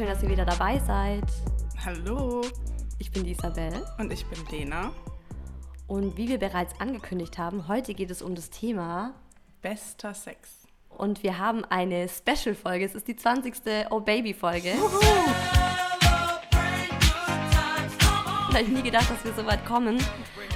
schön, dass ihr wieder dabei seid. Hallo. Ich bin die Isabel. Und ich bin Lena. Und wie wir bereits angekündigt haben, heute geht es um das Thema Bester Sex. Und wir haben eine Special-Folge. Es ist die 20. Oh Baby-Folge. Da habe ich nie gedacht, dass wir so weit kommen.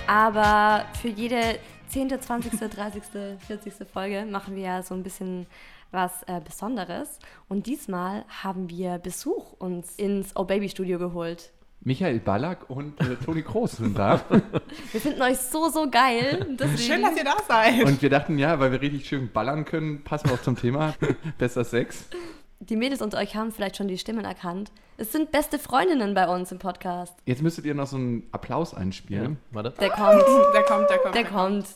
Aber für jede 10., 20., 30., 40. Folge machen wir ja so ein bisschen was äh, Besonderes. Und diesmal haben wir Besuch uns ins Oh Baby Studio geholt. Michael Ballack und äh, Toni Kroos sind da. wir finden euch so, so geil. Deswegen. Schön, dass ihr da seid. Und wir dachten, ja, weil wir richtig schön ballern können, passen wir auch zum Thema. Besser Sex. Die Mädels unter euch haben vielleicht schon die Stimmen erkannt. Es sind beste Freundinnen bei uns im Podcast. Jetzt müsstet ihr noch so einen Applaus einspielen. Ja, warte. Der kommt. Der kommt, der kommt. Der kommt.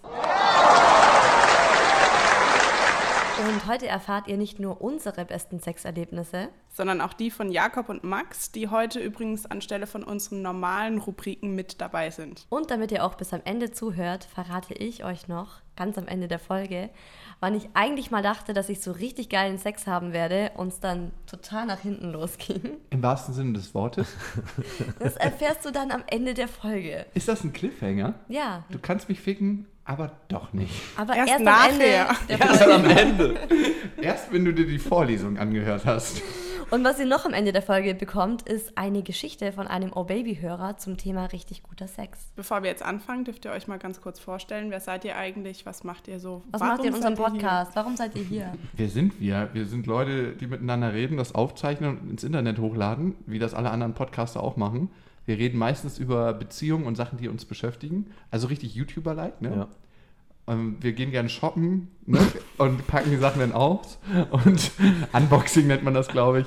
Und heute erfahrt ihr nicht nur unsere besten Sexerlebnisse, sondern auch die von Jakob und Max, die heute übrigens anstelle von unseren normalen Rubriken mit dabei sind. Und damit ihr auch bis am Ende zuhört, verrate ich euch noch, ganz am Ende der Folge, wann ich eigentlich mal dachte, dass ich so richtig geilen Sex haben werde und es dann total nach hinten losging. Im wahrsten Sinne des Wortes. Das erfährst du dann am Ende der Folge. Ist das ein Cliffhanger? Ja. Du kannst mich ficken, aber doch nicht. Aber erst, erst nachher. Erst am Ende. erst wenn du dir die Vorlesung angehört hast. Und was ihr noch am Ende der Folge bekommt, ist eine Geschichte von einem Oh-Baby-Hörer zum Thema richtig guter Sex. Bevor wir jetzt anfangen, dürft ihr euch mal ganz kurz vorstellen, wer seid ihr eigentlich? Was macht ihr so? Was Warum macht ihr in unserem Podcast? Warum seid ihr hier? Wer sind wir? Wir sind Leute, die miteinander reden, das aufzeichnen und ins Internet hochladen, wie das alle anderen Podcaster auch machen. Wir reden meistens über Beziehungen und Sachen, die uns beschäftigen. Also richtig YouTuber-like, ne? Ja. Ähm, wir gehen gerne shoppen ne? und packen die Sachen dann aus. Und Unboxing nennt man das, glaube ich.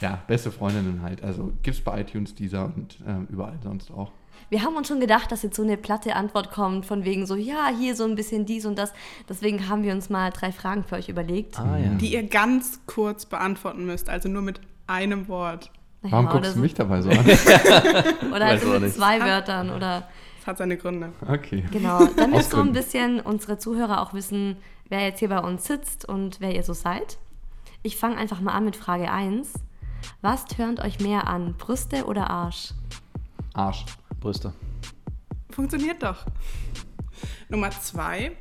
Ja, beste Freundinnen halt. Also gibt es bei iTunes, dieser und äh, überall sonst auch. Wir haben uns schon gedacht, dass jetzt so eine platte Antwort kommt, von wegen so, ja, hier so ein bisschen dies und das. Deswegen haben wir uns mal drei Fragen für euch überlegt. Ah, ja. Die ihr ganz kurz beantworten müsst, also nur mit einem Wort. Warum ja, guckst du mich dabei so an? oder halt so mit zwei Wörtern oder. Das hat seine Gründe. Okay. Genau, damit so ein bisschen unsere Zuhörer auch wissen, wer jetzt hier bei uns sitzt und wer ihr so seid. Ich fange einfach mal an mit Frage 1. Was tönt euch mehr an, Brüste oder Arsch? Arsch. Brüste. Funktioniert doch. Nummer 2.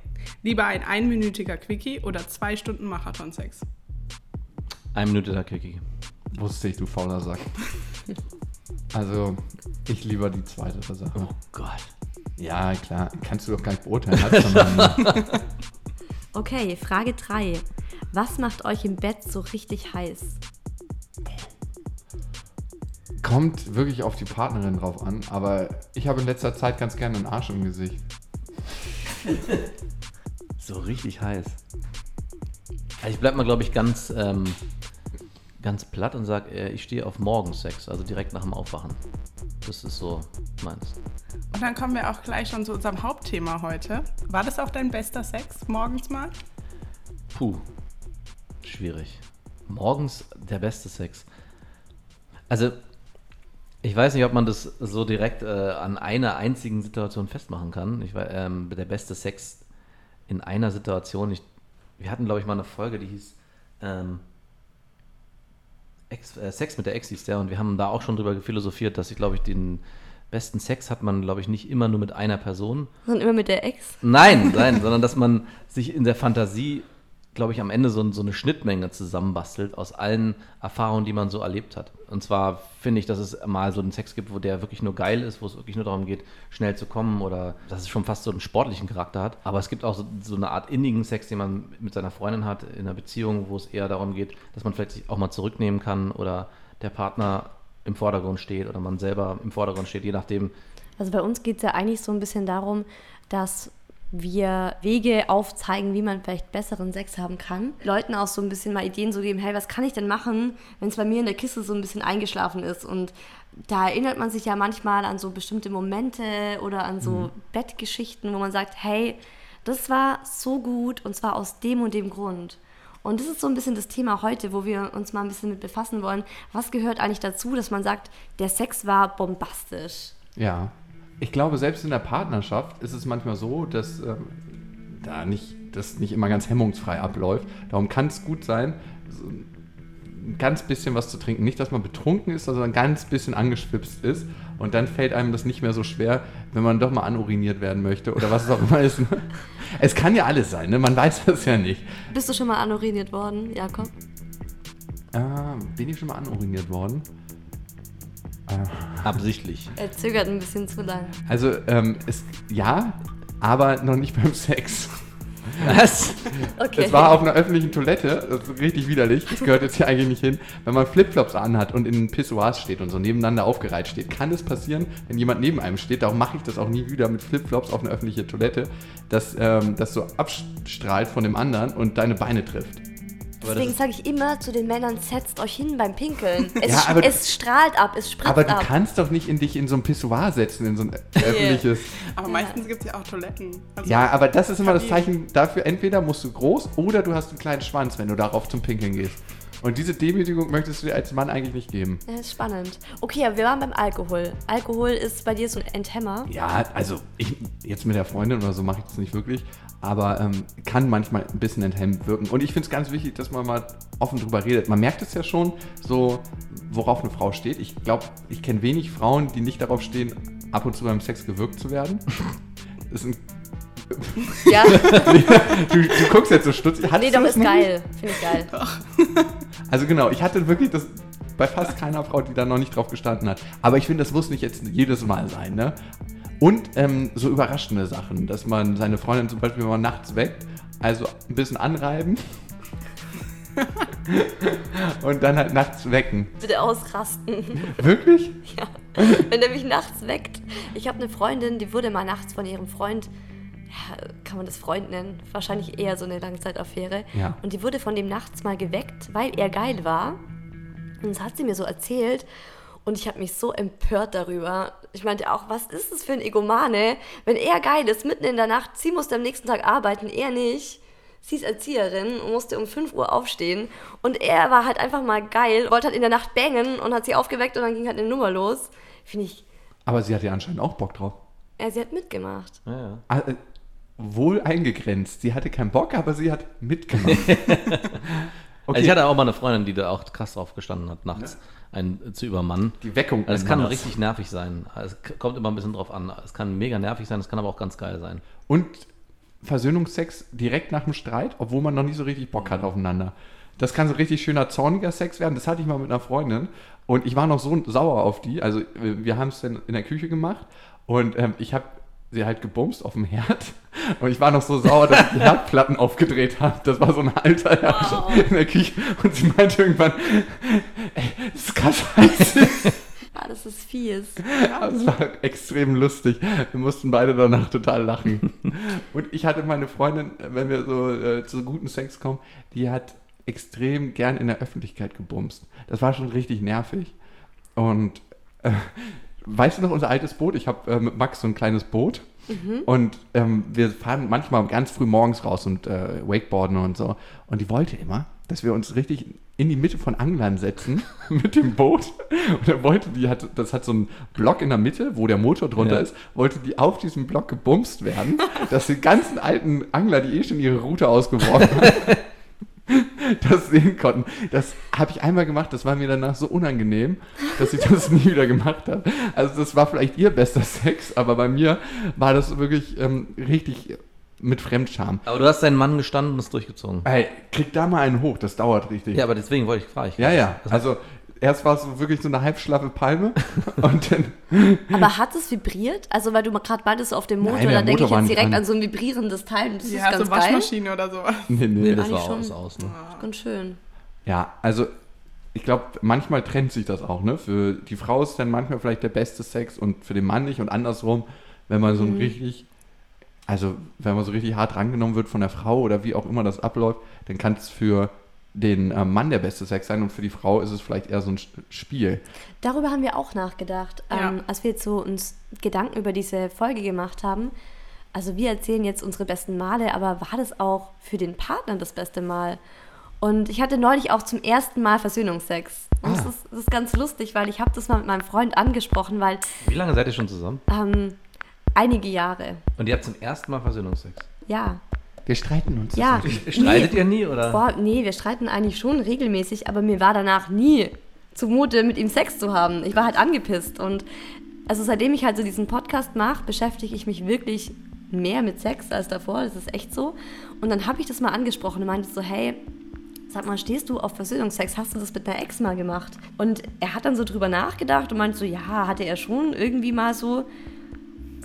Lieber ein einminütiger Quickie oder zwei Stunden Marathon-Sex? Einminütiger Quickie. Wusste ich, du fauler Sack. also, ich lieber die zweite Sache. Oh Gott. Ja, klar. Kannst du doch gar nicht beurteilen. okay, Frage 3. Was macht euch im Bett so richtig heiß? Kommt wirklich auf die Partnerin drauf an, aber ich habe in letzter Zeit ganz gerne einen Arsch im Gesicht. so richtig heiß. Also ich bleib mal, glaube ich, ganz ähm, ganz platt und sage, äh, ich stehe auf Morgensex, also direkt nach dem Aufwachen. Das ist so meins. Und dann kommen wir auch gleich schon zu unserem Hauptthema heute. War das auch dein bester Sex morgens mal? Puh, schwierig. Morgens der beste Sex. Also, ich weiß nicht, ob man das so direkt äh, an einer einzigen Situation festmachen kann. Ich, ähm, der beste Sex in einer Situation. Ich, wir hatten, glaube ich, mal eine Folge, die hieß ähm, Ex, äh, Sex mit der Ex hieß der und wir haben da auch schon drüber philosophiert, dass ich glaube ich den besten Sex hat man glaube ich nicht immer nur mit einer Person. Sondern immer mit der Ex? Nein, nein, sondern dass man sich in der Fantasie glaube ich, am Ende so, so, eine Schnittmenge zusammenbastelt aus allen Erfahrungen, die man so erlebt hat. Und zwar finde ich, dass es mal so einen Sex gibt, wo der wirklich nur geil ist, wo es wirklich nur darum geht, schnell zu kommen oder dass es schon fast so einen sportlichen Charakter hat. Aber es gibt auch so, so eine Art innigen Sex, den man mit seiner Freundin hat, in einer Beziehung, wo es eher darum geht, dass man vielleicht sich auch mal zurücknehmen kann oder der Partner im Vordergrund steht oder man selber im Vordergrund steht, je nachdem. Also bei uns geht es ja eigentlich so ein bisschen darum, dass wir Wege aufzeigen, wie man vielleicht besseren Sex haben kann. Leuten auch so ein bisschen mal Ideen so geben, hey, was kann ich denn machen, wenn es bei mir in der Kiste so ein bisschen eingeschlafen ist und da erinnert man sich ja manchmal an so bestimmte Momente oder an so mhm. Bettgeschichten, wo man sagt, hey, das war so gut und zwar aus dem und dem Grund. Und das ist so ein bisschen das Thema heute, wo wir uns mal ein bisschen mit befassen wollen. Was gehört eigentlich dazu, dass man sagt, der Sex war bombastisch? Ja, ich glaube, selbst in der Partnerschaft ist es manchmal so, dass ähm, da nicht, das nicht immer ganz hemmungsfrei abläuft. Darum kann es gut sein, so, ein ganz bisschen was zu trinken. Nicht, dass man betrunken ist, sondern ein ganz bisschen angeschwipst ist. Und dann fällt einem das nicht mehr so schwer, wenn man doch mal anuriniert werden möchte oder was es auch immer ist. ne? Es kann ja alles sein, ne? man weiß das ja nicht. Bist du schon mal anuriniert worden, Jakob? Ah, bin ich schon mal anuriniert worden? Absichtlich. Er zögert ein bisschen zu lang. Also, ähm, es, ja, aber noch nicht beim Sex. Was? Okay. Es war auf einer öffentlichen Toilette, das ist richtig widerlich, das gehört jetzt hier eigentlich nicht hin. Wenn man Flipflops anhat und in Pissoirs steht und so nebeneinander aufgereiht steht, kann es passieren, wenn jemand neben einem steht, darum mache ich das auch nie wieder mit Flipflops auf eine öffentliche Toilette, dass ähm, das so abstrahlt von dem anderen und deine Beine trifft. Deswegen sage ich immer zu den Männern, setzt euch hin beim Pinkeln. Es, Ja, aber- es strahlt ab, es spritzt Aber du ab. kannst doch nicht in dich in so ein Pissoir setzen, in so ein öffentliches. Aber meistens gibt es ja auch Toiletten. Also, Ja, aber das ist immer das. Zeichen dafür, entweder musst du groß oder du hast einen kleinen Schwanz, wenn du darauf zum Pinkeln gehst. Und diese Demütigung möchtest du dir als Mann eigentlich nicht geben. Ja, ist spannend. Okay, aber wir waren beim Alkohol. Alkohol ist bei dir so ein Enthemmer. Ja, also ich, jetzt mit der Freundin oder so mache ich das nicht wirklich, aber ähm, kann manchmal ein bisschen enthemmend wirken. Und ich finde es ganz wichtig, dass man mal offen drüber redet. Man merkt es ja schon, so worauf eine Frau steht. Ich glaube, ich kenne wenig Frauen, die nicht darauf stehen, ab und zu beim Sex gewürgt zu werden. Das ist ein, Ja, du, du guckst jetzt so stutzig. nee, Hattest doch, du das ist geil. Finde ich geil. Also genau, ich hatte wirklich das bei fast keiner Frau, die da noch nicht drauf gestanden hat. Aber ich finde, das muss nicht jetzt jedes Mal sein, ne? Und ähm, so überraschende Sachen, dass man seine Freundin zum Beispiel mal nachts weckt, also ein bisschen anreiben und dann halt nachts wecken. Bitte ausrasten. Wirklich? Ja. Wenn er mich nachts weckt. Ich habe eine Freundin, die wurde mal nachts von ihrem Freund, ja, kann man das Freund nennen? Wahrscheinlich eher so eine Langzeitaffäre. Ja. Und die wurde von dem nachts mal geweckt, weil er geil war. Und das hat sie mir so erzählt. Und ich habe mich so empört darüber. Ich meinte auch, was ist das für ein Egomane? Wenn er geil ist, mitten in der Nacht, sie musste am nächsten Tag arbeiten, er nicht. Sie ist Erzieherin und musste um 5 Uhr aufstehen. Und er war halt einfach mal geil, wollte halt in der Nacht bangen und hat sie aufgeweckt und dann ging halt eine Nummer los. Finde ich, Aber sie hatte ja anscheinend auch Bock drauf. ja, sie hat mitgemacht. ja, ja. Ah, äh, Wohl eingegrenzt. Sie hatte keinen Bock, aber sie hat mitgemacht. Also ich hatte auch mal eine Freundin, die da auch krass drauf gestanden hat, nachts einen zu übermannen. Die Weckung. Also es kann nennt man das. richtig nervig sein. Also Es kommt immer ein bisschen drauf an. Es kann mega nervig sein, es kann aber auch ganz geil sein. Und Versöhnungsex direkt nach dem Streit, obwohl man noch nicht so richtig Bock hat aufeinander. Das kann so richtig schöner, zorniger Sex werden. Das hatte ich mal mit einer Freundin. Und ich war noch so sauer auf die. Also wir wir haben es dann in der Küche gemacht. Und ähm, ich habe sie halt gebumst auf dem Herd. Und ich war noch so sauer, dass ich die Herdplatten aufgedreht habe. Das war so ein alter Herd in der Küche. Und sie meinte irgendwann, ey, das ist krass heiß. Ah, das ist fies. Aber es war extrem lustig. Wir mussten beide danach total lachen. Und ich hatte meine Freundin, wenn wir so äh, zu guten Sex kommen, die hat extrem gern in der Öffentlichkeit gebumst. Das war schon richtig nervig. Und äh, weißt du noch unser altes Boot? Ich habe äh, mit Max so ein kleines Boot. Und ähm, wir fahren manchmal ganz früh morgens raus und äh, Wakeboarden und so. Und die wollte immer, dass wir uns richtig in die Mitte von Anglern setzen mit dem Boot. Und er wollte, die hat, das hat so einen Block in der Mitte, wo der Motor drunter Ja. ist, wollte die auf diesem Block gebumst werden, dass die ganzen alten Angler, die eh schon ihre Route ausgeworfen haben, das sehen konnten. Das habe ich einmal gemacht, das war mir danach so unangenehm, dass ich das nie wieder gemacht habe. Also das war vielleicht ihr bester Sex, aber bei mir war das wirklich ähm, richtig mit Fremdscham. Aber du hast deinen Mann gestanden und es durchgezogen. Ey, krieg da mal einen hoch, das dauert richtig. Ja, aber deswegen wollte ich fragen. ja, ja. Also erst war es so wirklich so eine halbschlaffe Palme und dann Aber hat es vibriert? Also, weil du gerade meintest, auf dem Motor, Nein, da denke ich jetzt direkt an. so ein vibrierendes Teil. und Das ist Ja, ganz so geil. Waschmaschine oder sowas. nee, nee. Nee, das war schon. aus, aus. Ne? Ganz schön. Ja, also ich glaube, manchmal trennt sich das auch, ne? Für die Frau ist dann manchmal vielleicht der beste Sex und für den Mann nicht und andersrum, wenn man so ein richtig, also wenn man so richtig hart rangenommen wird von der Frau oder wie auch immer das abläuft, dann kann es für den äh, Mann der beste Sex sein und für die Frau ist es vielleicht eher so ein Spiel. Darüber haben wir auch nachgedacht, Ja. ähm, als wir jetzt so uns Gedanken über diese Folge gemacht haben. Also wir erzählen jetzt unsere besten Male, aber war das auch für den Partner das beste Mal? Und ich hatte neulich auch zum ersten Mal Versöhnungsex. Und das, Ah. ist, das ist ganz lustig, weil ich habe das mal mit meinem Freund angesprochen, weil Wie lange seid ihr schon zusammen? ähm, einige Jahre, Und ihr habt zum ersten Mal Versöhnungsex. ja. Wir streiten uns. Ja. Streitet ihr nie, oder? Boah, nee, wir streiten eigentlich schon regelmäßig, aber mir war danach nie zumute, mit ihm Sex zu haben. Ich war halt angepisst und also seitdem ich halt so diesen Podcast mache, beschäftige ich mich wirklich mehr mit Sex als davor. Das ist echt so. Und dann habe ich das mal angesprochen und meinte so, hey, sag mal, stehst du auf Versöhnungsex? Hast du das mit einer Ex mal gemacht? Und er hat dann so drüber nachgedacht und meinte so, ja, hatte er schon irgendwie mal so.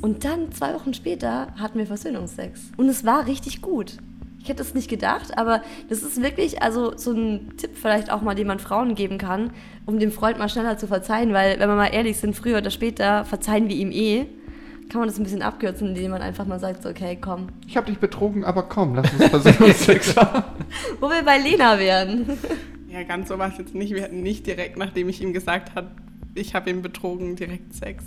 Und dann, zwei Wochen später, hatten wir Versöhnungsex. Und es war richtig gut. Ich hätte es nicht gedacht, aber das ist wirklich also so ein Tipp vielleicht auch mal, den man Frauen geben kann, um dem Freund mal schneller zu verzeihen, weil wenn wir mal ehrlich sind, früher oder später verzeihen wir ihm eh. Kann man das ein bisschen abkürzen, indem man einfach mal sagt, so, okay, komm. Ich habe dich betrogen, aber komm, lass uns Versöhnungsex haben. Wo wir bei Lena wären. Ja, ganz so war es jetzt nicht. Wir hatten nicht direkt, nachdem ich ihm gesagt habe, ich habe ihn betrogen, direkt Sex.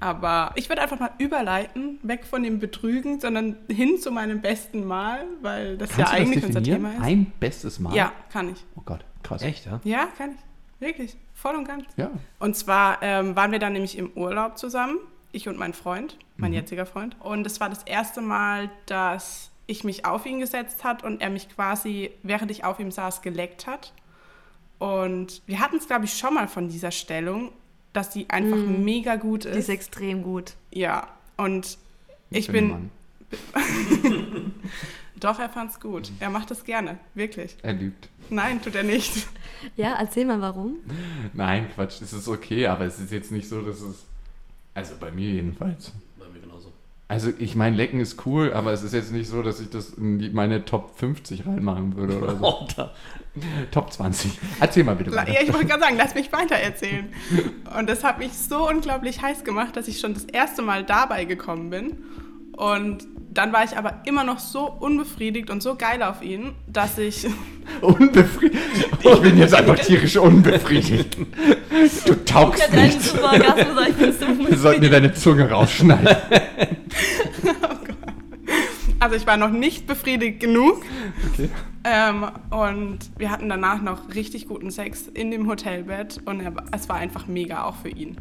Aber ich würde einfach mal überleiten, weg von dem Betrügen, sondern hin zu meinem besten Mal, weil das Kannst ja du eigentlich das unser? Thema ist. Ein bestes Mal? Ja, kann ich. Oh Gott, krass. Echt, ja? Ja, kann ich. Wirklich. Voll und ganz. Ja. Und zwar ähm, waren wir dann nämlich im Urlaub zusammen, ich und mein Freund, mein jetziger Freund. Und es war das erste Mal, dass ich mich auf ihn gesetzt hat und er mich quasi, während ich auf ihm saß, geleckt hat. Und wir hatten es, glaube ich, schon mal von dieser Stellung, dass die einfach mega gut Die ist. ist extrem gut. Ja, und ich den bin. Mann. Doch, er fand's gut. Er macht es gerne, wirklich. Er lügt. Nein, tut er nicht. Ja, erzähl mal warum. Nein, Quatsch, es ist okay, aber es ist jetzt nicht so, dass es. Also bei mir jedenfalls. Also ich meine, Lecken ist cool, aber es ist jetzt nicht so, dass ich das in meine Top 50 reinmachen würde oder so. Alter. Top 20. Erzähl mal bitte weiter. Ja, ich wollte gerade sagen, lass mich weiter erzählen. Und das hat mich so unglaublich heiß gemacht, dass ich schon das erste Mal dabei gekommen bin. Und dann war ich aber immer noch so unbefriedigt und so geil auf ihn, dass ich. Unbefriedigt. Ich bin jetzt einfach tierisch unbefriedigt. Du taugst so Wir sollten dir deine Zunge rausschneiden. Also ich war noch nicht befriedigt genug. Okay. Ähm, und wir hatten danach noch richtig guten Sex in dem Hotelbett. Und er, es war einfach mega, auch für ihn.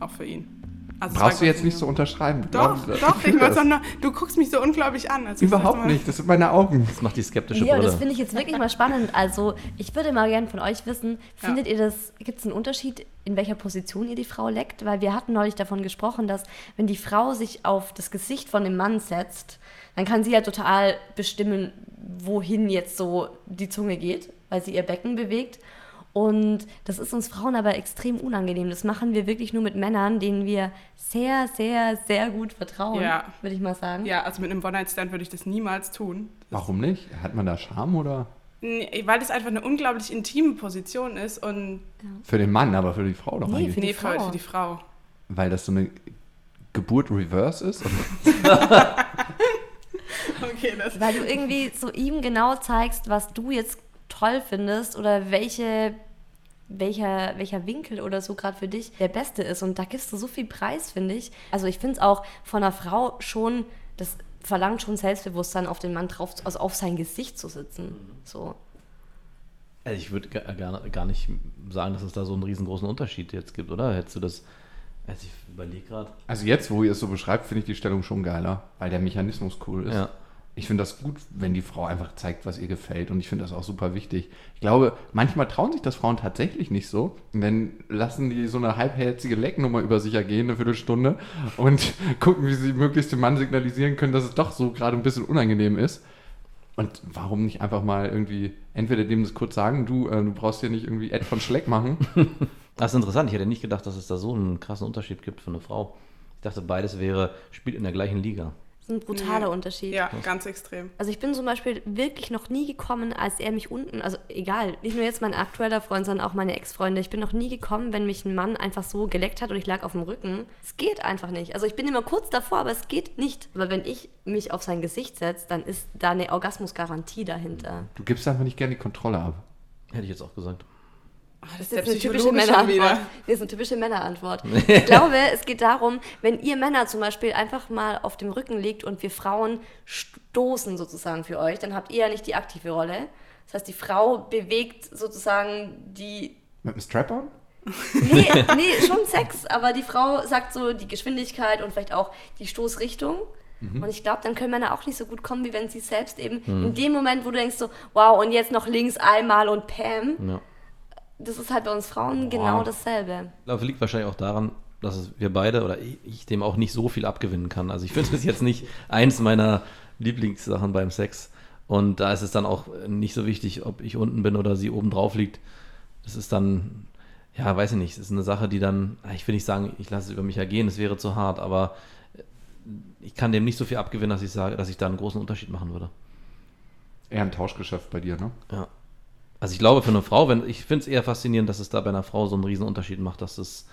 Auch für ihn. Also Brauchst du jetzt nicht so unterschreiben. Doch, Glaub- doch, ich doch nur, du guckst mich so unglaublich an. als ich das Überhaupt nicht, das sind meine Augen. Das macht die skeptische Ja, und das finde ich jetzt wirklich mal spannend. Also, ich würde mal gerne von euch wissen, findet ihr das, gibt es einen Unterschied, in welcher Position ihr die Frau leckt? Weil wir hatten neulich davon gesprochen, dass wenn die Frau sich auf das Gesicht von dem Mann setzt, dann kann sie ja total bestimmen, wohin jetzt so die Zunge geht, weil sie ihr Becken bewegt. Und das ist uns Frauen aber extrem unangenehm. Das machen wir wirklich nur mit Männern, denen wir sehr, sehr, sehr gut vertrauen, Ja. würde ich mal sagen. Ja, also mit einem One-Night-Stand würde ich das niemals tun. Warum nicht? Hat man da Scham oder? Nee, Weil das einfach eine unglaublich intime Position ist und Für den Mann, aber für die Frau doch Nee, eigentlich. für die nee, für, Frau. für die Frau. Weil das so eine Geburt Reverse ist. Okay, das Weil du irgendwie so ihm genau zeigst, was du jetzt toll findest oder welche, welcher, welcher Winkel oder so gerade für dich der beste ist. Und da gibst du so viel Preis, finde ich. Also ich finde es auch von einer Frau schon, das verlangt schon Selbstbewusstsein auf den Mann drauf, also auf sein Gesicht zu sitzen. So. Also ich würde gar, gar, nicht sagen, dass es da so einen riesengroßen Unterschied jetzt gibt, oder? Hättest du das. Also ich überlege gerade. also jetzt, wo ihr es so beschreibt, finde ich die Stellung schon geiler, weil der Mechanismus cool ist. Ja. Ich finde das gut, wenn die Frau einfach zeigt, was ihr gefällt. Und ich finde das auch super wichtig. Ich glaube, manchmal trauen sich das Frauen tatsächlich nicht so. Und dann lassen die so eine halbherzige Lecknummer über sich ergehen, eine Viertelstunde, und gucken, wie sie möglichst dem Mann signalisieren können, dass es doch so gerade ein bisschen unangenehm ist. Und warum nicht einfach mal irgendwie, entweder dem das kurz sagen, du, äh, du brauchst hier nicht irgendwie Ed von Schleck machen. Das ist interessant. Ich hätte nicht gedacht, dass es da so einen krassen Unterschied gibt für eine Frau. Ich dachte, beides wäre, spielt in der gleichen Liga. Ein brutaler Nee. Unterschied. ja, ganz extrem. Also ich bin zum Beispiel wirklich noch nie gekommen, als er mich unten, also egal, nicht nur jetzt mein aktueller Freund, sondern auch meine Ex-Freunde. Ich bin noch nie gekommen, wenn mich ein Mann einfach so geleckt hat und ich lag auf dem Rücken. Es geht einfach nicht. Also ich bin immer kurz davor, aber es geht nicht. Aber wenn ich mich auf sein Gesicht setze, dann ist da eine Orgasmusgarantie dahinter. Du gibst einfach nicht gerne die Kontrolle ab. Hätte ich jetzt auch gesagt. Ah, das Das ist eine typische Männerantwort. Das ist eine typische Männerantwort. Ich glaube, es geht darum, wenn ihr Männer zum Beispiel einfach mal auf dem Rücken liegt und wir Frauen stoßen sozusagen für euch, dann habt ihr ja nicht die aktive Rolle. Das heißt, die Frau bewegt sozusagen die. Mit einem Strap-on? Nee, nee, schon Sex, aber die Frau sagt so die Geschwindigkeit und vielleicht auch die Stoßrichtung. Und ich glaube, dann können Männer auch nicht so gut kommen, wie wenn sie selbst eben in dem Moment, wo du denkst so, wow, und jetzt noch links einmal und Pam. Ja. Das ist halt bei uns Frauen genau dasselbe. Ich glaube, liegt wahrscheinlich auch daran, dass es wir beide oder ich, dem auch nicht so viel abgewinnen kann. Also ich finde das jetzt nicht eins meiner Lieblingssachen beim Sex. Und da ist es dann auch nicht so wichtig, ob ich unten bin oder sie oben drauf liegt. Das ist dann, ja, weiß ich nicht, das ist eine Sache, die dann, ich will nicht sagen, ich lasse es über mich ergehen, das wäre zu hart, aber ich kann dem nicht so viel abgewinnen, dass ich sage, dass ich da einen großen Unterschied machen würde. Eher ein Tauschgeschäft bei dir, ne? Ja. Also ich glaube für eine Frau, wenn ich finde es eher faszinierend, dass es da bei einer Frau so einen riesen Unterschied macht, dass es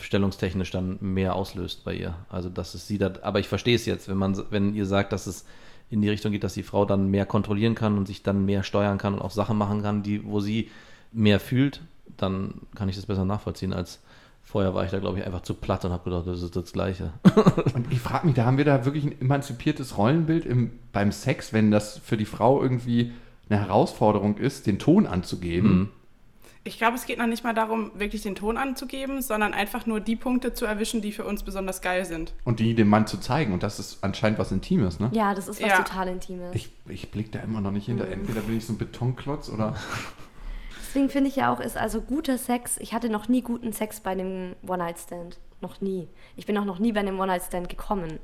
stellungstechnisch dann mehr auslöst bei ihr. Also dass es sie da, aber ich verstehe es jetzt, wenn man, wenn ihr sagt, dass es in die Richtung geht, dass die Frau dann mehr kontrollieren kann und sich dann mehr steuern kann und auch Sachen machen kann, die, wo sie mehr fühlt, dann kann ich das besser nachvollziehen als vorher war ich da, glaube ich, einfach zu platt und habe gedacht, das ist das Gleiche. Und ich frage mich, da haben wir da wirklich ein emanzipiertes Rollenbild im, beim Sex, wenn das für die Frau irgendwie eine Herausforderung ist, den Ton anzugeben. Mhm. Ich glaube, es geht noch nicht mal darum, wirklich den Ton anzugeben, sondern einfach nur die Punkte zu erwischen, die für uns besonders geil sind. Und die dem Mann zu zeigen. Und das ist anscheinend was Intimes, ne? Ja, das ist was Ja. total Intimes. Ich, ich blick da immer noch nicht hinter. Entweder bin ich so ein Betonklotz oder. Deswegen finde ich ja auch, ist also guter Sex. Ich hatte noch nie guten Sex bei einem One-Night-Stand. Noch nie. Ich bin auch noch nie bei einem One-Night-Stand gekommen.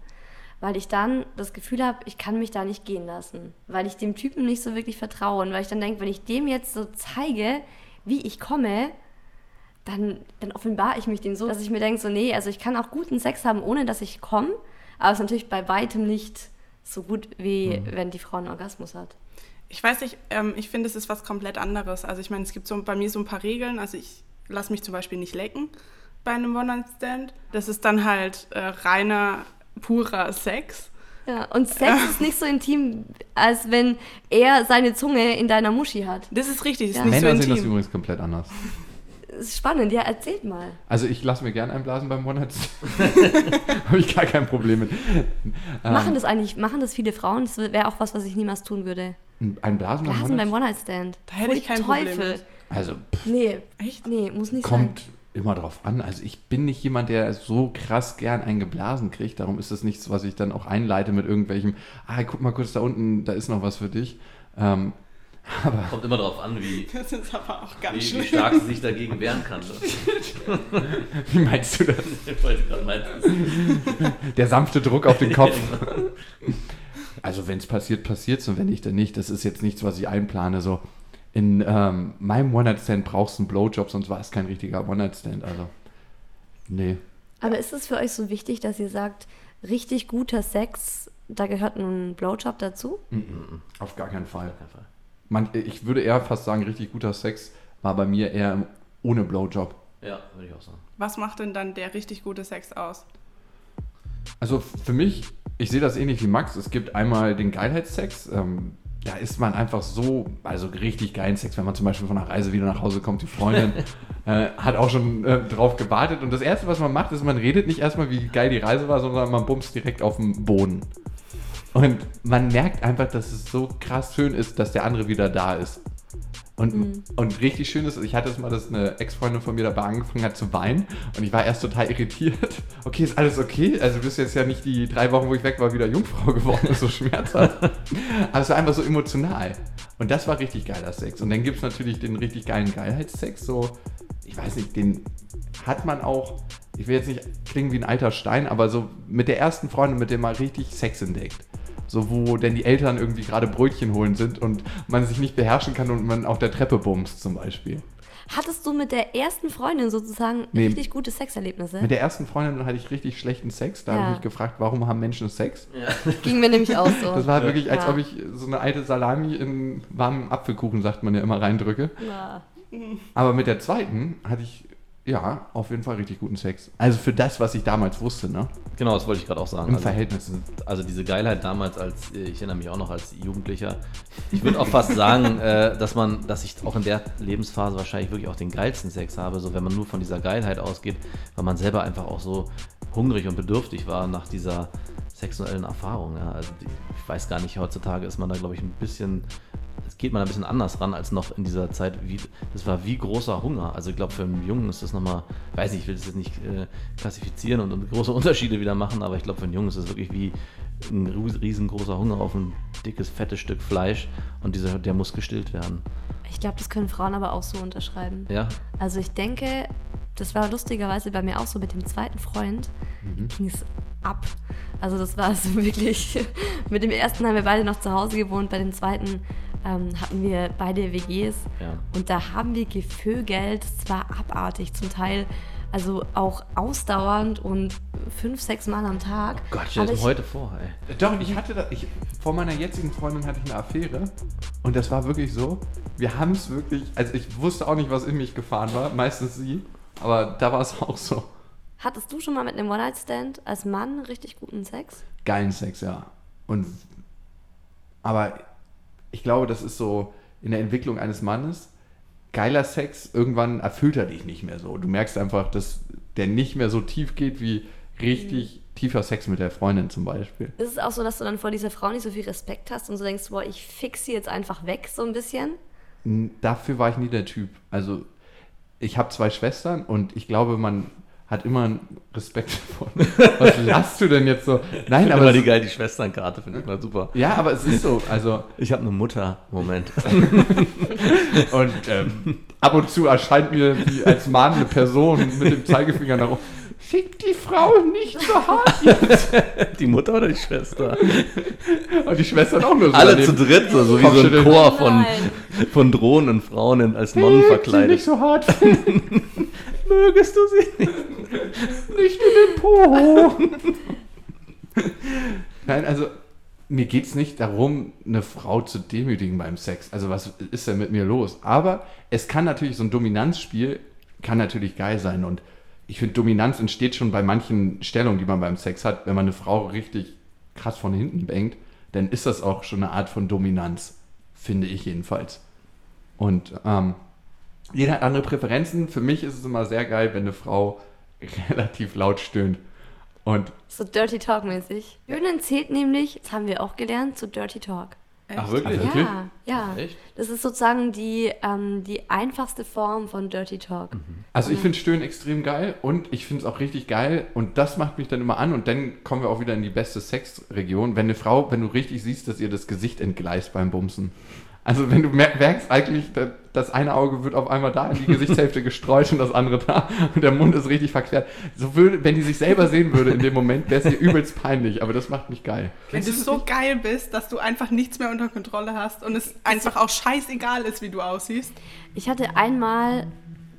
Weil ich dann das Gefühl habe, ich kann mich da nicht gehen lassen. Weil ich dem Typen nicht so wirklich vertraue. Und weil ich dann denke, wenn ich dem jetzt so zeige, wie ich komme, dann, dann offenbare ich mich dem so, dass ich mir denke, so, nee, also ich kann auch guten Sex haben, ohne dass ich komme. Aber es ist natürlich bei weitem nicht so gut, wie wenn die Frau einen Orgasmus hat. Ich weiß nicht, ähm, ich finde, es ist was komplett anderes. Also ich meine, es gibt so bei mir so ein paar Regeln. Also ich lasse mich zum Beispiel nicht lecken bei einem One-Night-Stand. Das ist dann halt äh, reiner, purer Sex. Ja, und Sex ist nicht so intim, als wenn er seine Zunge in deiner Muschi hat. Das ist richtig, das Ja. ist nicht Männer so sehen das übrigens komplett anders. Das ist spannend, ja, erzählt mal. Also ich lasse mir gern einblasen beim one night Habe ich gar kein Problem mit. Ähm, Machen das eigentlich, machen das viele Frauen? Das wäre auch was, was ich niemals tun würde. Ein Blasen beim Blasen beim One-Night- One-Night-Stand. Da hätte ich Pfui kein Problem mit. Also pff, Nee, Echt? nee, muss nicht kommt sein. Immer drauf an. Also ich bin nicht jemand, der so krass gern einen geblasen kriegt. Darum ist das nichts, was ich dann auch einleite mit irgendwelchem, ah, guck mal kurz da unten, da ist noch was für dich. Ähm, aber Kommt immer darauf an, wie, Das ist aber auch ganz wie, wie stark sie sich dagegen wehren kann. wie meinst du das? Gerade Der sanfte Druck auf den Kopf. Also wenn es passiert, passiert es und wenn nicht, dann nicht. Das ist jetzt nichts, was ich einplane. So in ähm, meinem One-Night-Stand brauchst du einen Blowjob, sonst war es kein richtiger One-Night-Stand. Also nee. Aber ist es für euch so wichtig, dass ihr sagt, richtig guter Sex, da gehört ein Blowjob dazu? Mhm. Auf gar keinen Fall. Man, ich würde eher fast sagen, richtig guter Sex war bei mir eher ohne Blowjob. Ja, würde ich auch sagen. Was macht denn dann der richtig gute Sex aus? Also für mich, ich sehe das ähnlich wie Max. Es gibt einmal den Geilheitssex. Ähm, da ist man einfach so, also richtig geilen Sex, wenn man zum Beispiel von einer Reise wieder nach Hause kommt, die Freundin äh, hat auch schon äh, drauf gewartet. Und das Erste, was man macht, ist, man redet nicht erstmal, wie geil die Reise war, sondern man bumst direkt auf dem Boden. Und man merkt einfach, dass es so krass schön ist, dass der andere wieder da ist. Und, und richtig schön ist, ich hatte es mal, dass eine Ex-Freundin von mir dabei angefangen hat zu weinen und ich war erst total irritiert. Okay, ist alles okay? Also du bist jetzt ja nicht die drei Wochen, wo ich weg war, wieder Jungfrau geworden, ist so schmerzhaft. Aber es war einfach so emotional. Und das war richtig geiler Sex. Und dann gibt es natürlich den richtig geilen Geilheitssex, so, ich weiß nicht, den hat man auch, ich will jetzt nicht klingen wie ein alter Stein, aber so mit der ersten Freundin, mit der man richtig Sex entdeckt. So, wo denn die Eltern irgendwie gerade Brötchen holen sind und man sich nicht beherrschen kann und man auf der Treppe bumst zum Beispiel. Hattest du mit der ersten Freundin sozusagen Nee. richtig gute Sexerlebnisse? Mit der ersten Freundin hatte ich richtig schlechten Sex. Da Ja. habe ich mich gefragt, warum haben Menschen Sex? Ging mir nämlich auch so. Das war wirklich, als Ja. ob ich so eine alte Salami in warmen Apfelkuchen, sagt man ja immer, reindrücke. Ja. Aber mit der zweiten hatte ich, ja, auf jeden Fall richtig guten Sex. Also für das, was ich damals wusste, ne? Genau, das wollte ich gerade auch sagen. Im Also- Verhältnis. Also diese Geilheit damals als, äh, ich erinnere mich auch noch als Jugendlicher. Ich würde auch fast sagen, äh, dass man, dass ich auch in der Lebensphase wahrscheinlich wirklich auch den geilsten Sex habe, so wenn man nur von dieser Geilheit ausgeht, weil man selber einfach auch so hungrig und bedürftig war nach dieser sexuellen Erfahrung. Ja. Also ich weiß gar nicht, heutzutage ist man da, glaube ich, ein bisschen, geht man ein bisschen anders ran als noch in dieser Zeit, wie das war wie großer Hunger. Also ich glaube, für einen Jungen ist das nochmal, weiß nicht, ich will das jetzt nicht äh, klassifizieren und, und, große Unterschiede wieder machen, aber ich glaube, für einen Jungen ist das wirklich wie ein riesengroßer Hunger auf ein dickes, fettes Stück Fleisch und dieser, der muss gestillt werden. Ich glaube, das können Frauen aber auch so unterschreiben. Ja. Also ich denke, das war lustigerweise bei mir auch so mit dem zweiten Freund, mhm. ging es ab. Also das war so wirklich, mit dem ersten haben wir beide noch zu Hause gewohnt, bei dem zweiten ähm, hatten wir beide WGs ja. und da haben wir gevögelt, es war abartig zum Teil. Also auch ausdauernd und fünf, sechs Mal am Tag. Oh Gott, stell dir heute vor, ey. Doch, ich hatte da, ich, vor meiner jetzigen Freundin hatte ich eine Affäre und das war wirklich so, wir haben es wirklich, also ich wusste auch nicht, was in mich gefahren war, meistens sie, aber da war es auch so. Hattest du schon mal mit einem One-Night-Stand als Mann richtig guten Sex? Geilen Sex, ja. Und aber ich glaube, das ist so in der Entwicklung eines Mannes. Geiler Sex, irgendwann erfüllt er dich nicht mehr so. Du merkst einfach, dass der nicht mehr so tief geht wie richtig mhm. tiefer Sex mit der Freundin zum Beispiel. Ist es auch so, dass du dann vor dieser Frau nicht so viel Respekt hast und so denkst, boah, ich fix sie jetzt einfach weg, so ein bisschen? Dafür war ich nie der Typ. Also ich habe zwei Schwestern und ich glaube, man hat immer einen Respekt vor. Was lachst du denn jetzt so? Nein, aber. Immer die geil, die Schwesternkarte finde ich mal super. Ja, aber es ist so. Also ich habe eine Mutter. Moment. und ähm, ab und zu erscheint mir die als mahnende Person mit dem Zeigefinger nach oben. Fick die Frau nicht so hart jetzt. Die Mutter oder die Schwester? Und die Schwestern auch nur so. Alle zu dritt, so, so wie so ein Chor von, von Drohnen und Frauen als Nonnen verkleidet. nicht so hart Mögest du sie nicht, in den Po. Nein, also mir geht es nicht darum, eine Frau zu demütigen beim Sex. Also was ist denn mit mir los? Aber es kann natürlich, so ein Dominanzspiel kann natürlich geil sein. Und ich finde, Dominanz entsteht schon bei manchen Stellungen, die man beim Sex hat. Wenn man eine Frau richtig krass von hinten bangt, dann ist das auch schon eine Art von Dominanz, finde ich jedenfalls. Und ähm, jeder hat andere Präferenzen. Für mich ist es immer sehr geil, wenn eine Frau relativ laut stöhnt. Und so Dirty Talk mäßig. Stöhnen zählt nämlich, das haben wir auch gelernt, zu Dirty Talk. Echt? Ach wirklich? Ja, ja. Echt? Das ist sozusagen die, ähm, die einfachste Form von Dirty Talk. Mhm. Also ich finde Stöhnen extrem geil und ich finde es auch richtig geil und das macht mich dann immer an und dann kommen wir auch wieder in die beste Sexregion, wenn eine Frau, wenn du richtig siehst, dass ihr das Gesicht entgleist beim Bumsen. Also wenn du merkst eigentlich, das eine Auge wird auf einmal da in die Gesichtshälfte gestreut und das andere da und der Mund ist richtig verkehrt. So würde, wenn die sich selber sehen würde in dem Moment, wäre es ihr übelst peinlich, aber das macht mich geil. Wenn du so geil bist, dass du einfach nichts mehr unter Kontrolle hast und es einfach auch scheißegal ist, wie du aussiehst. Ich hatte einmal,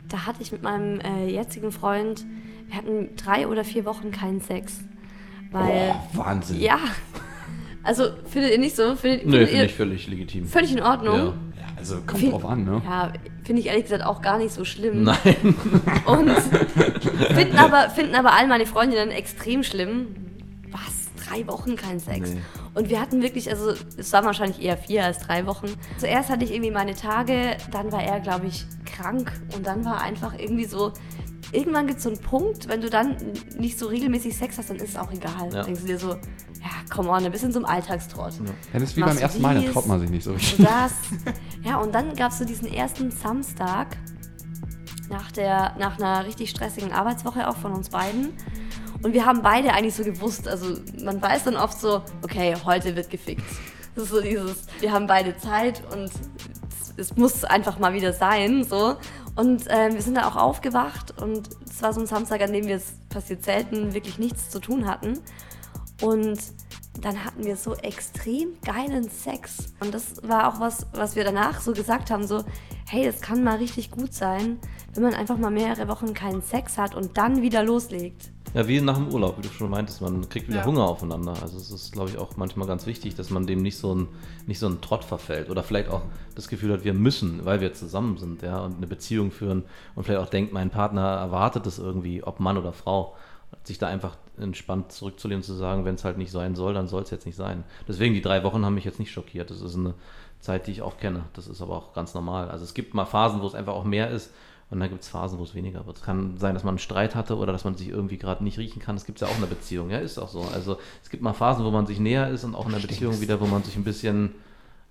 da hatte ich mit meinem äh, jetzigen Freund, wir hatten drei oder vier Wochen keinen Sex. Weil, oh, Wahnsinn. Ja, also findet ihr nicht so? Findet, nee, finde ich völlig legitim. Völlig in Ordnung. Ja. also kommt find, drauf an, ne? Ja, finde ich ehrlich gesagt auch gar nicht so schlimm. Nein. Und finden aber, finden aber all meine Freundinnen extrem schlimm. Was? Drei Wochen kein Sex? Nee. Und wir hatten wirklich, also es waren wahrscheinlich eher vier als drei Wochen. Zuerst hatte ich irgendwie meine Tage, dann war er, glaube ich, krank und dann war einfach irgendwie so, irgendwann gibt es so einen Punkt, wenn du dann nicht so regelmäßig Sex hast, dann ist es auch egal. Ja. Denkst du dir so, ja, come on, ein bisschen so ein Alltagstrott. Ja. Dann ist wie beim ersten Mal, dann traut man sich nicht so richtig. Das. Ja, und dann gab es so diesen ersten Samstag nach, der, nach einer richtig stressigen Arbeitswoche auch von uns beiden. Und wir haben beide eigentlich so gewusst, also man weiß dann oft so, okay, heute wird gefickt. Das ist so dieses, wir haben beide Zeit und es muss einfach mal wieder sein, so. Und äh, wir sind da auch aufgewacht und es war so ein Samstag, an dem wir es passiert selten wirklich nichts zu tun hatten. Und dann hatten wir so extrem geilen Sex. Und das war auch was, was wir danach so gesagt haben, so, hey, es kann mal richtig gut sein, wenn man einfach mal mehrere Wochen keinen Sex hat und dann wieder loslegt. Ja, wie nach dem Urlaub, wie du schon meintest, man kriegt wieder ja. Hunger aufeinander. Also es ist, glaube ich, auch manchmal ganz wichtig, dass man dem nicht so ein, nicht so ein Trott verfällt. Oder vielleicht auch das Gefühl hat, wir müssen, weil wir zusammen sind, ja, und eine Beziehung führen und vielleicht auch denkt, mein Partner erwartet es irgendwie, ob Mann oder Frau. Sich da einfach entspannt zurückzulehnen und zu sagen, wenn es halt nicht sein soll, dann soll es jetzt nicht sein. Deswegen, die drei Wochen haben mich jetzt nicht schockiert. Das ist eine Zeit, die ich auch kenne. Das ist aber auch ganz normal. Also es gibt mal Phasen, wo es einfach auch mehr ist und dann gibt es Phasen, wo es weniger wird. Es kann sein, dass man einen Streit hatte oder dass man sich irgendwie gerade nicht riechen kann. Das gibt es ja auch in der Beziehung. Ja, ist auch so. Also es gibt mal Phasen, wo man sich näher ist und auch in der Beziehung wieder, wo man sich ein bisschen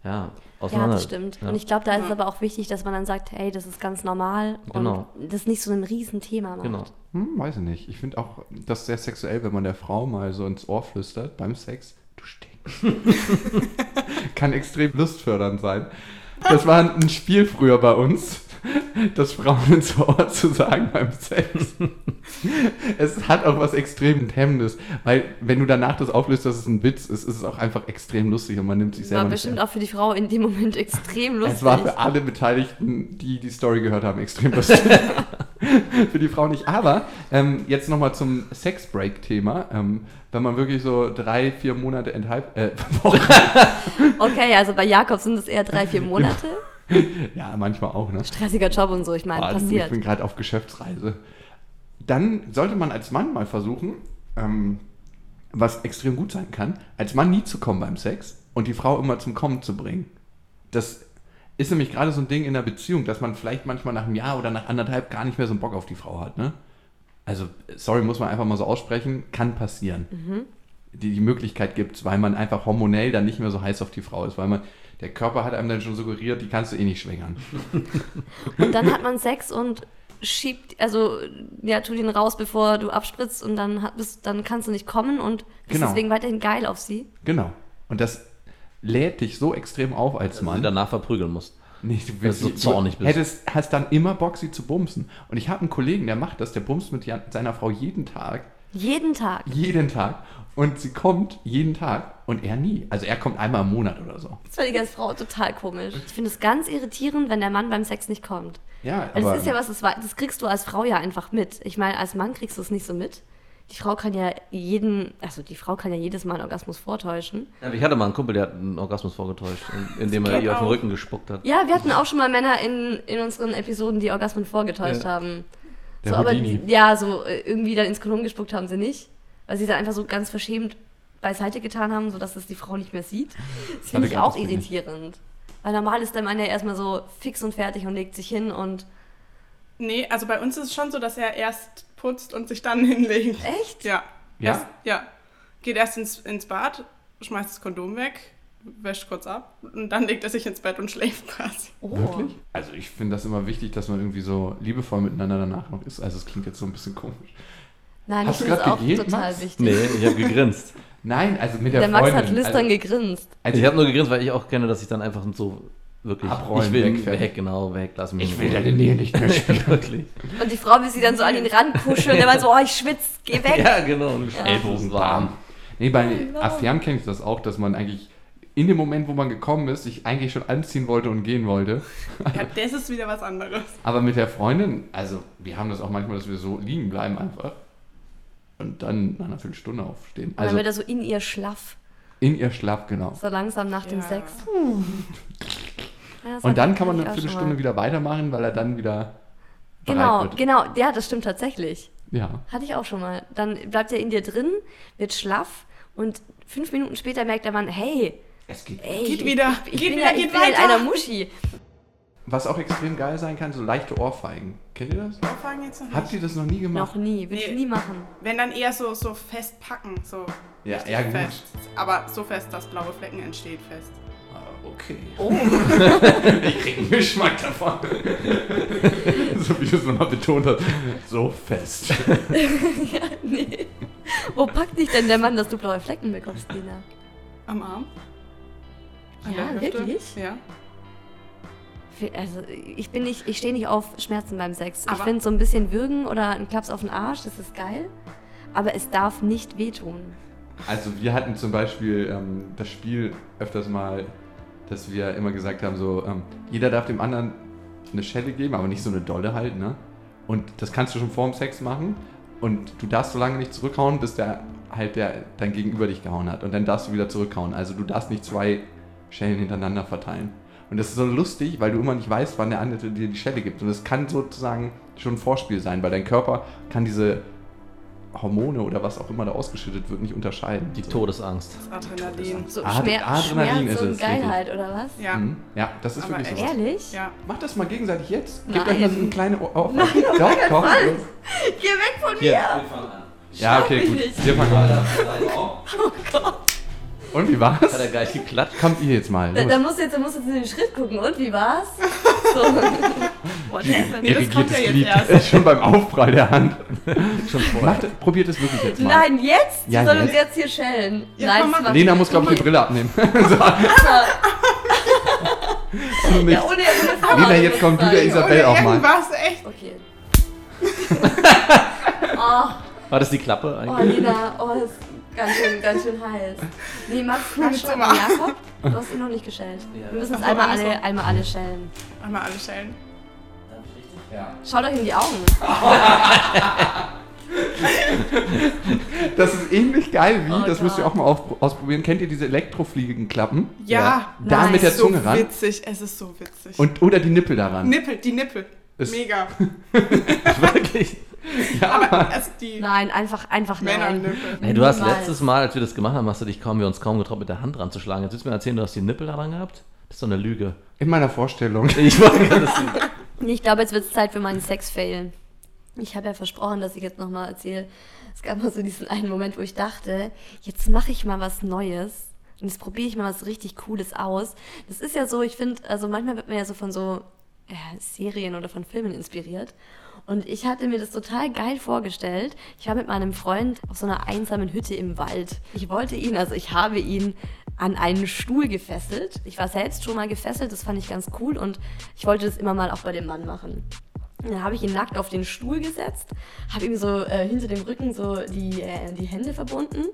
ja, Ja, auseinander. das stimmt. Ja. Und ich glaube, da ist es Ja. aber auch wichtig, dass man dann sagt, hey, das ist ganz normal Genau. und das nicht so ein Riesenthema macht. Genau. Hm, weiß ich nicht. Ich finde auch das sehr sexuell, wenn man der Frau mal so ins Ohr flüstert beim Sex. Du stinkst. Kann extrem lustfördernd sein. Das war ein Spiel früher bei uns, das Frauen ins Ohr zu sagen beim Sex. Es hat auch was extrem Hemmendes, weil wenn du danach das auflöst, dass es ein Witz ist, ist es auch einfach extrem lustig und man nimmt sich selber war bestimmt auch für die Frau in dem Moment extrem lustig. Es war für alle Beteiligten, die die Story gehört haben, extrem lustig. für die Frau nicht. Aber ähm, jetzt nochmal zum Sexbreak-Thema. Ähm, wenn man wirklich so drei, vier Monate enthalb... Äh, Okay, also bei Jakob sind es eher drei, vier Monate. ja, manchmal auch, ne? Stressiger Job und so, ich meine, Vor allem, Ich passiert. bin gerade auf Geschäftsreise. Dann sollte man als Mann mal versuchen, ähm, was extrem gut sein kann, als Mann nie zu kommen beim Sex und die Frau immer zum Kommen zu bringen. Das ist nämlich gerade so ein Ding in der Beziehung, dass man vielleicht manchmal nach einem Jahr oder nach anderthalb gar nicht mehr so einen Bock auf die Frau hat. Ne? Also, sorry, muss man einfach mal so aussprechen, kann passieren. Die, die Möglichkeit gibt es, weil man einfach hormonell dann nicht mehr so heiß auf die Frau ist, weil man, der Körper hat einem dann schon suggeriert, die kannst du eh nicht schwängern. Und dann hat man Sex und schiebt, also ja, tu den raus, bevor du abspritzt und dann, hat, bist, dann kannst du nicht kommen und bist Genau. deswegen weiterhin geil auf sie. Genau. Und das lädt dich so extrem auf als Dass du sie Mann. danach verprügeln musst. Nee, du Weil du so du zornig bist. Hättest, hast dann immer Bock, sie zu bumsen. Und ich habe einen Kollegen, der macht das, der bumst mit seiner Frau jeden Tag. Jeden Tag. Jeden Tag. Und sie kommt jeden Tag und er nie. Also er kommt einmal im Monat oder so. Das finde ich als Frau total komisch. Ich finde es ganz irritierend, wenn der Mann beim Sex nicht kommt. Ja, Weil aber das ist ja was, das, das kriegst du als Frau ja einfach mit. Ich meine, als Mann kriegst du es nicht so mit. Die Frau kann ja jeden, also die Frau kann ja jedes Mal einen Orgasmus vortäuschen. Ja, aber ich hatte mal einen Kumpel, der hat einen Orgasmus vorgetäuscht, in- indem er ihr auf den. Rücken gespuckt hat. Ja, wir hatten auch schon mal Männer in, in unseren Episoden, die Orgasmen vorgetäuscht Ja. haben. Der so, aber ja, so äh, irgendwie dann ins Kondom gespuckt haben sie nicht. Weil sie dann einfach so ganz verschämt beiseite getan haben, sodass es die Frau nicht mehr sieht. Das finde ich auch irritierend. Weil normal ist der Mann ja erstmal so fix und fertig und legt sich hin und. Nee, also bei uns ist es schon so, dass er erst putzt und sich dann hinlegt. Echt? Ja. Ja? Erst, ja. Geht erst ins, ins Bad, schmeißt das Kondom weg, wäscht kurz ab und dann legt er sich ins Bett und schläft quasi. Oh. Wirklich? Also ich finde das immer wichtig, dass man irgendwie so liebevoll miteinander danach noch ist. Also es klingt jetzt so ein bisschen komisch. Nein, Hast ich du finde es auch gegähnt, total Max? wichtig. Nee, ich habe gegrinst. Nein, also mit der, Der Max Freundin. hat lüstern also, gegrinst. also ich habe nur gegrinst, weil ich auch kenne, dass ich dann einfach so wirklich. Abrollen, ich will weg, weg, genau, weg, lass mich ich will deine Nähe nicht mehr wirklich. Und die Frau will sie dann so an ihn rankuscheln und der Mann so, oh, ich schwitze, geh weg. Ja, genau. Und Ellbogen warm. Nee, bei genau. Affären kenne ich das auch, dass man eigentlich in dem Moment, wo man gekommen ist, sich eigentlich schon anziehen wollte und gehen wollte. Ja, das ist wieder was anderes. Aber mit der Freundin, also wir haben das auch manchmal, dass wir so liegen bleiben einfach. Und dann nach einer Viertelstunde aufstehen. Und dann Also wird er so in ihr schlaff, in ihr Schlaf, genau. so langsam nach dem Ja. Sex. Ja, das Und dann kann man eine ich Viertelstunde wieder weitermachen, weil er dann wieder bereit Genau, wird. genau, ja, das stimmt tatsächlich. Ja. Hatte ich auch schon mal. Dann bleibt er in dir drin, wird schlaff und fünf Minuten später merkt der Mann, hey, Es geht. ey, Geht ich, wieder, ich, ich geht bin, wieder, ja, ich geht bin ja in weiter. einer Muschi. Was auch extrem geil sein kann, so leichte Ohrfeigen. Kennt ihr das? Fragen jetzt noch nicht. Habt ihr das noch nie gemacht? Noch nie, will ich Nee. nie machen. Wenn dann eher so, so festpacken, so Ja, ja, gut. fest. Aber so fest, dass blaue Flecken entsteht fest. Ah, Okay. Oh, Ich krieg einen Geschmack davon. so wie du es nochmal betont hast. So fest. nee. Wo packt dich denn der Mann, dass du blaue Flecken bekommst, Lina? Am Arm. An Ja, der Hüfte. wirklich? Ja. Also ich bin nicht, ich stehe nicht auf Schmerzen beim Sex. ich Aber- finde so ein bisschen würgen oder ein Klaps auf den Arsch, das ist geil. Aber es darf nicht wehtun. Also wir hatten zum Beispiel ähm, das Spiel öfters mal, dass wir immer gesagt haben, so ähm, jeder darf dem anderen eine Schelle geben, aber nicht so eine dolle halt, ne? Und das kannst du schon vorm Sex machen und du darfst so lange nicht zurückhauen, bis der halt der dein Gegenüber dich gehauen hat und dann darfst du wieder zurückhauen. Also du darfst nicht zwei Schellen hintereinander verteilen. Und das ist so lustig, weil du immer nicht weißt, wann der andere dir die Schelle gibt. Und das kann sozusagen schon ein Vorspiel sein, weil dein Körper kann diese Hormone oder was auch immer da ausgeschüttet wird, nicht unterscheiden. Die So. Todesangst. Das Adrenalin. So Ad- Schmer Adrenalin Schmerz ist und es, Geilheit oder was? Ja. Mhm. Ja, das ist Aber wirklich so. Ehrlich? Ja. Macht das mal gegenseitig jetzt. Gebt euch mal so eine kleine Ohr auf. Nein, doch, komm. Geh weg von mir! Ja, okay, gut. Wir fangen an. Und wie war's? Hat er geil geklatscht? Kommt ihr jetzt mal. Da, da musst du jetzt, da du jetzt in den Schritt gucken. Und wie war's? So. What happened? Nee, das kommt ja jetzt Glied. erst. Schon beim Aufprall der Hand. Schon vorher. Macht, probiert es wirklich jetzt mal. Nein, jetzt? Ja, sollen uns jetzt. hier schellen. Ja, Nein, komm, Lena muss, glaube ich, die Brille abnehmen. so, so Ja, ohne, Lena, jetzt kommt du der. Isabel auch mal. irgendwas, echt. Okay. oh, War das die Klappe oh, eigentlich? Lena, oh, das ist ganz schön, ganz schön heiß. Nee, Max, Max, Jetzt schon mal Jakob. Du hast ihn noch nicht geschält. Ja. Wir müssen es so, einmal so. alle, einmal alle schellen. Einmal alle stellen. Schaut euch in die Augen. Das ist ähnlich geil wie, Oh das müsst ihr auch mal auf, ausprobieren. Kennt ihr diese Elektrofliegenklappen? Ja. Da Nein. mit der so Zunge ran. witzig, es ist so witzig. Und, oder die Nippel daran. Nippel, die Nippel. Ist- Mega. Wirklich? Aber also die Nein, einfach, einfach nein. Männernippel. Hey, du hast Niemals. letztes Mal, als wir das gemacht haben, hast du dich kaum, wir uns kaum getraut, mit der Hand ranzuschlagen. Jetzt willst du mir erzählen, du hast die Nippel daran gehabt? Das ist doch eine Lüge. In meiner Vorstellung. Ich Ich glaube, jetzt wird es Zeit für meinen Sex-Fail. Ich habe ja versprochen, dass ich jetzt nochmal erzähle. Es gab mal so diesen einen Moment, wo ich dachte, jetzt mache ich mal was Neues. Und jetzt probiere ich mal was richtig Cooles aus. Das ist ja so, ich finde, also manchmal wird man ja so von so äh, Serien oder von Filmen inspiriert. Und ich hatte mir das total geil vorgestellt. Ich war mit meinem Freund auf so einer einsamen Hütte im Wald. Ich wollte ihn, also ich habe ihn an einen Stuhl gefesselt. Ich war selbst schon mal gefesselt, das fand ich ganz cool und ich wollte das immer mal auch bei dem Mann machen. Dann habe ich ihn nackt auf den Stuhl gesetzt, habe ihm so äh, hinter dem Rücken so die, äh, die Hände verbunden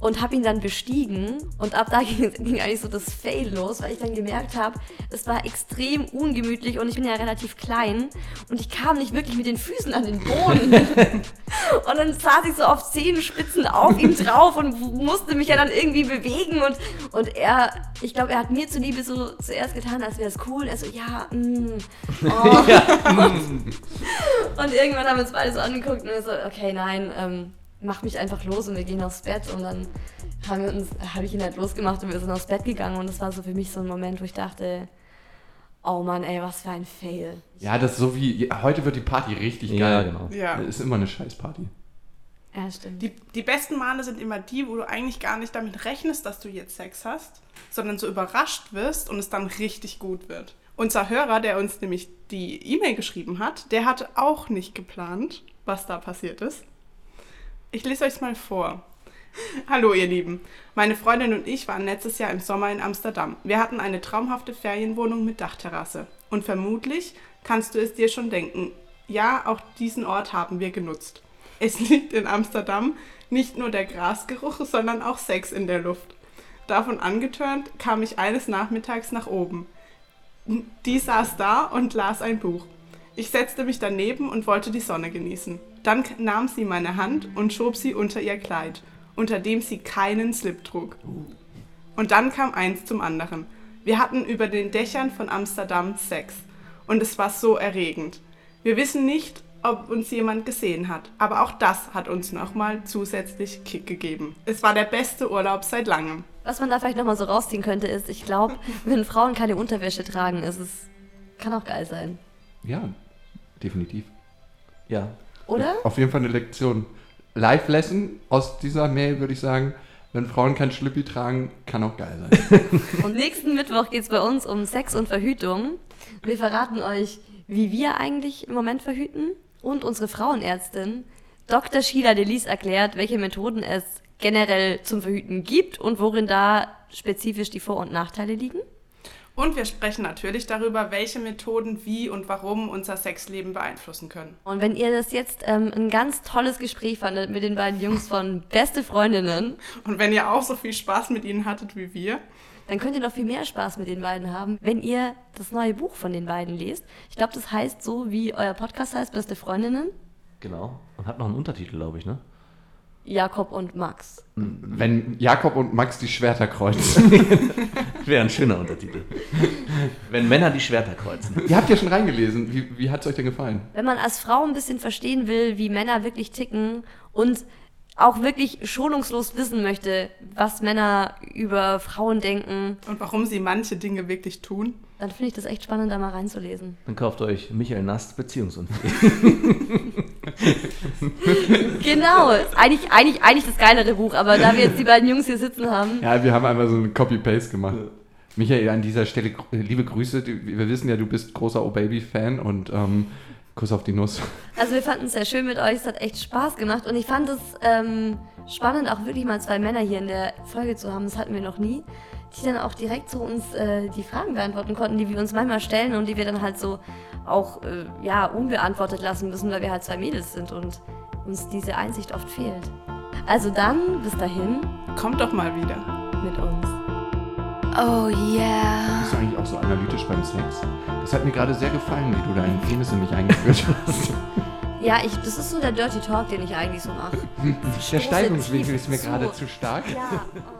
und habe ihn dann bestiegen. Und ab da ging, ging eigentlich so das Fail los, weil ich dann gemerkt habe, es war extrem ungemütlich und ich bin ja relativ klein und ich kam nicht wirklich mit den Füßen an den Boden. und dann saß ich so auf Zehenspitzen auf ihm drauf und musste mich ja dann irgendwie bewegen und, und er, ich glaube, er hat mir zuliebe so zuerst getan, als wäre es cool. Er so, ja, mm, oh. Und irgendwann haben wir uns beide so angeguckt und wir so, okay, nein, ähm, mach mich einfach los und wir gehen aufs Bett. Und dann haben wir uns, habe ich ihn halt losgemacht und wir sind aufs Bett gegangen. Und das war so für mich so ein Moment, wo ich dachte, oh Mann, ey, was für ein Fail. Ja, das ist so wie, ja, heute wird die Party richtig Ja, geil. genau. Ja. Ist immer eine Scheißparty. Ja, stimmt. Die, die besten Male sind immer die, wo du eigentlich gar nicht damit rechnest, dass du jetzt Sex hast, sondern so überrascht wirst und es dann richtig gut wird. Unser Hörer, der uns nämlich die E-Mail geschrieben hat, der hatte auch nicht geplant, was da passiert ist. Ich lese euch mal vor. Hallo ihr Lieben, meine Freundin und ich waren letztes Jahr im Sommer in Amsterdam. Wir hatten eine traumhafte Ferienwohnung mit Dachterrasse. Und vermutlich kannst du es dir schon denken, ja, auch diesen Ort haben wir genutzt. Es liegt in Amsterdam nicht nur der Grasgeruch, sondern auch Sex in der Luft. Davon angetörnt kam ich eines Nachmittags nach oben. Die saß da und las ein Buch. Ich setzte mich daneben und wollte die Sonne genießen. Dann nahm sie meine Hand und schob sie unter ihr Kleid, unter dem sie keinen Slip trug. Und dann kam eins zum anderen. Wir hatten über den Dächern von Amsterdam Sex. Und es war so erregend. Wir wissen nicht, ob uns jemand gesehen hat, aber auch das hat uns nochmal zusätzlich Kick gegeben. Es war der beste Urlaub seit langem. Was man da vielleicht nochmal so rausziehen könnte, ist, ich glaube, wenn Frauen keine Unterwäsche tragen, ist es, kann auch geil sein. Ja, definitiv. Ja. Oder? Auf jeden Fall eine Lektion. Live-Lesson aus dieser Mail würde ich sagen, wenn Frauen kein Schlüppi tragen, kann auch geil sein. Und nächsten Mittwoch geht es bei uns um Sex und Verhütung. Wir verraten euch, wie wir eigentlich im Moment verhüten. Und unsere Frauenärztin Dr. Sheila Delis erklärt, welche Methoden es generell zum Verhüten gibt und worin da spezifisch die Vor- und Nachteile liegen. Und wir sprechen natürlich darüber, welche Methoden wie und warum unser Sexleben beeinflussen können. Und wenn ihr das jetzt ähm, ein ganz tolles Gespräch fandet mit den beiden Jungs von Beste Freundinnen, Und wenn ihr auch so viel Spaß mit ihnen hattet wie wir, dann könnt ihr noch viel mehr Spaß mit den beiden haben, wenn ihr das neue Buch von den beiden lest. Ich glaube, das heißt so, wie euer Podcast heißt, Beste Freundinnen. Genau. Und hat noch einen Untertitel, glaube ich, ne? Jakob und Max. wenn Jakob und Max die Schwerter kreuzen. Wäre ein schöner Untertitel. Wenn Männer die Schwerter kreuzen. Ihr habt ja schon reingelesen. Wie, wie hat es euch denn gefallen? Wenn man als Frau ein bisschen verstehen will, wie Männer wirklich ticken und auch wirklich schonungslos wissen möchte, was Männer über Frauen denken, und warum sie manche Dinge wirklich tun, dann finde ich das echt spannend, da mal reinzulesen. Dann kauft euch Michael Nast Beziehungsunfähig. genau, eigentlich, eigentlich, eigentlich das geilere Buch, aber da wir jetzt die beiden Jungs hier sitzen haben. Ja, wir haben einfach so ein Copy-Paste gemacht. Michael, an dieser Stelle liebe Grüße. Wir wissen ja, du bist großer O-Baby-Fan und ähm, Kuss auf die Nuss. Also wir fanden es sehr schön mit euch, es hat echt Spaß gemacht und ich fand es ähm, spannend, auch wirklich mal zwei Männer hier in der Folge zu haben, das hatten wir noch nie, die dann auch direkt zu uns äh, die Fragen beantworten konnten, die wir uns manchmal stellen und die wir dann halt so auch äh, ja, unbeantwortet lassen müssen, weil wir halt zwei Mädels sind und uns diese Einsicht oft fehlt. Also dann, bis dahin, Kommt doch mal wieder. mit uns. Oh yeah. Bist du eigentlich auch so analytisch beim Sex? Das hat mir gerade sehr gefallen, wie du deinen Penis in mich eingeführt hast. Ja, ich, das ist so der Dirty Talk, den ich eigentlich so mache. Der Steigungswinkel ist mir zu. gerade zu stark. Ja. Oh.